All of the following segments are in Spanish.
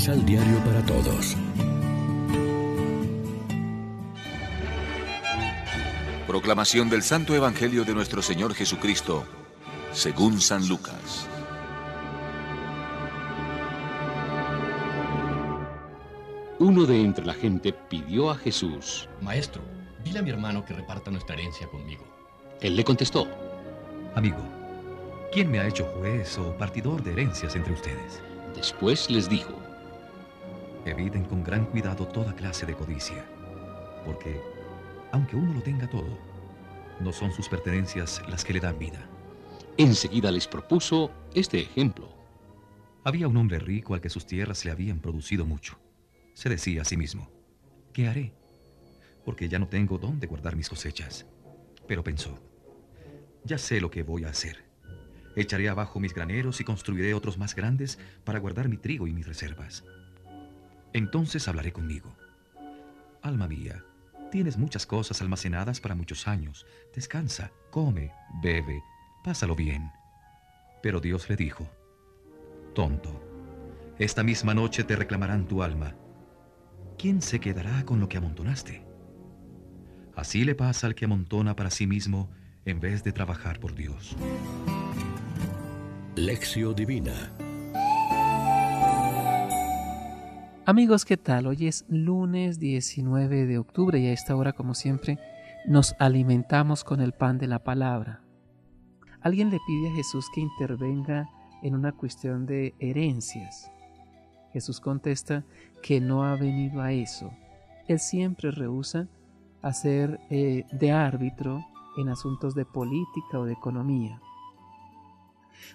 Misal Diario para Todos. Proclamación del Santo Evangelio de nuestro Señor Jesucristo, según San Lucas. Uno de entre la gente pidió a Jesús, Maestro, dile a mi hermano que reparta nuestra herencia conmigo. Él le contestó, Amigo, ¿quién me ha hecho juez o partidor de herencias entre ustedes? Después les dijo, Eviten con gran cuidado toda clase de codicia, porque, aunque uno lo tenga todo, no son sus pertenencias las que le dan vida. Enseguida les propuso este ejemplo. Había un hombre rico al que sus tierras le habían producido mucho. Se decía a sí mismo, ¿qué haré? Porque ya no tengo dónde guardar mis cosechas. Pero pensó, ya sé lo que voy a hacer. Echaré abajo mis graneros y construiré otros más grandes para guardar mi trigo y mis reservas. Entonces hablaré conmigo. Alma mía, tienes muchas cosas almacenadas para muchos años. Descansa, come, bebe, pásalo bien. Pero Dios le dijo, Tonto, esta misma noche te reclamarán tu alma. ¿Quién se quedará con lo que amontonaste? Así le pasa al que amontona para sí mismo en vez de trabajar por Dios. Lección Divina Amigos, ¿qué tal? Hoy es lunes 19 de octubre y a esta hora, como siempre, nos alimentamos con el pan de la palabra. Alguien le pide a Jesús que intervenga en una cuestión de herencias. Jesús contesta que no ha venido a eso. Él siempre rehúsa hacer eh, de árbitro en asuntos de política o de economía.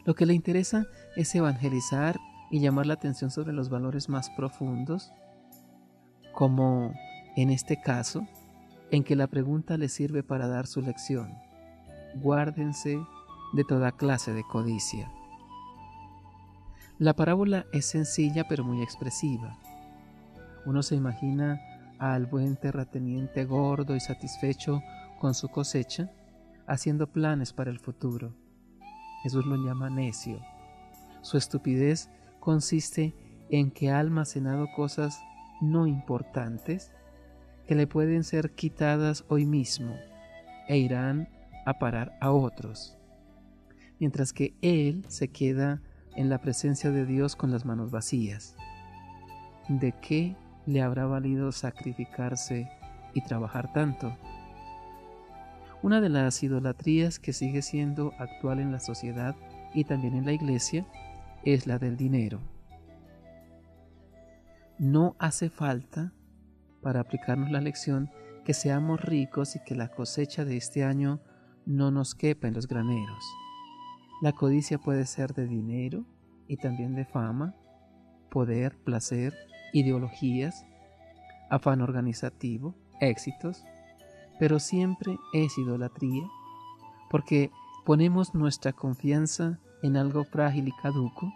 Lo que le interesa es evangelizar y llamar la atención sobre los valores más profundos, como en este caso, en que la pregunta le sirve para dar su lección. Guárdense de toda clase de codicia. La parábola es sencilla pero muy expresiva. Uno se imagina al buen terrateniente gordo y satisfecho con su cosecha, haciendo planes para el futuro. Jesús lo llama necio. Su estupidez consiste en que ha almacenado cosas no importantes que le pueden ser quitadas hoy mismo e irán a parar a otros, mientras que él se queda en la presencia de Dios con las manos vacías. ¿De qué le habrá valido sacrificarse y trabajar tanto? Una de las idolatrías que sigue siendo actual en la sociedad y también en la iglesia es la del dinero. No hace falta, para aplicarnos la lección, que seamos ricos y que la cosecha de este año no nos quepa en los graneros. La codicia puede ser de dinero y también de fama, poder, placer, ideologías, afán organizativo, éxitos, pero siempre es idolatría, porque ponemos nuestra confianza en algo frágil y caduco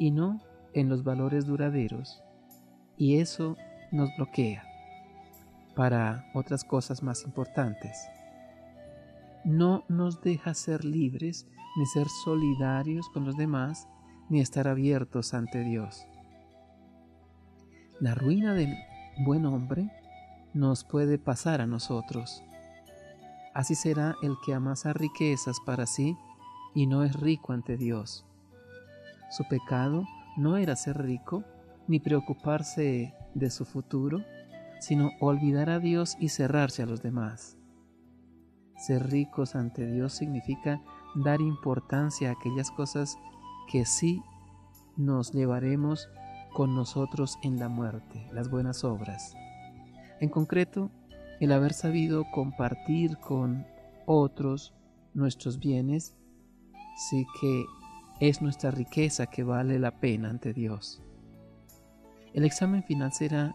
y no en los valores duraderos, y eso nos bloquea para otras cosas más importantes. No nos deja ser libres ni ser solidarios con los demás, ni estar abiertos ante Dios. La ruina del buen hombre nos puede pasar a nosotros. Así será el que amasa riquezas para sí y no es rico ante Dios. Su pecado no era ser rico ni preocuparse de su futuro, sino olvidar a Dios y cerrarse a los demás. Ser ricos ante Dios significa dar importancia a aquellas cosas que sí nos llevaremos con nosotros en la muerte, las buenas obras. En concreto, el haber sabido compartir con otros nuestros bienes, sí que es nuestra riqueza que vale la pena ante Dios. El examen final será,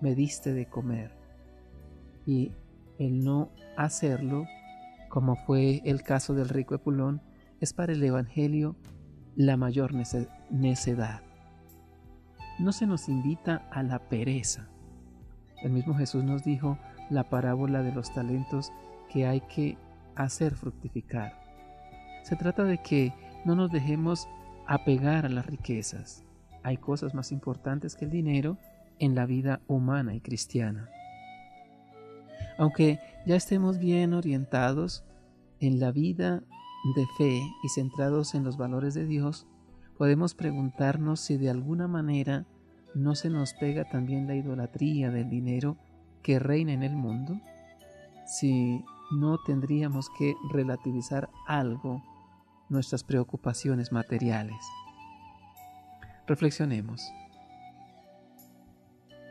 me diste de comer. Y el no hacerlo, como fue el caso del rico Epulón, es para el Evangelio la mayor necedad. No se nos invita a la pereza. El mismo Jesús nos dijo la parábola de los talentos que hay que hacer fructificar. Se trata de que no nos dejemos apegar a las riquezas, hay cosas más importantes que el dinero en la vida humana y cristiana. Aunque ya estemos bien orientados en la vida de fe y centrados en los valores de Dios, podemos preguntarnos si de alguna manera no se nos pega también la idolatría del dinero que reina en el mundo, si no tendríamos que relativizar algo nuestras preocupaciones materiales. Reflexionemos.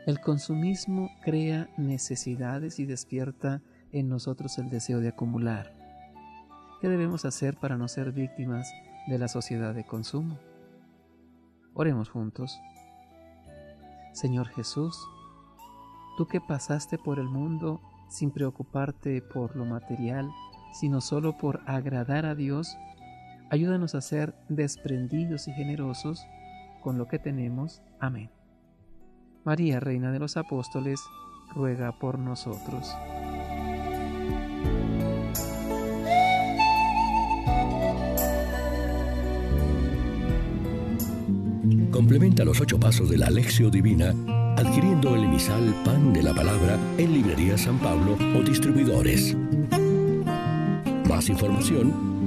El consumismo crea necesidades y despierta en nosotros el deseo de acumular. ¿Qué debemos hacer para no ser víctimas de la sociedad de consumo? Oremos juntos. Señor Jesús, tú que pasaste por el mundo sin preocuparte por lo material, sino solo por agradar a Dios, ayúdanos a ser desprendidos y generosos con lo que tenemos. Amén. María, Reina de los Apóstoles, ruega por nosotros. Complementa los ocho pasos de la Alexio Divina adquiriendo el emisal Pan de la Palabra en Librería San Pablo o distribuidores. Más información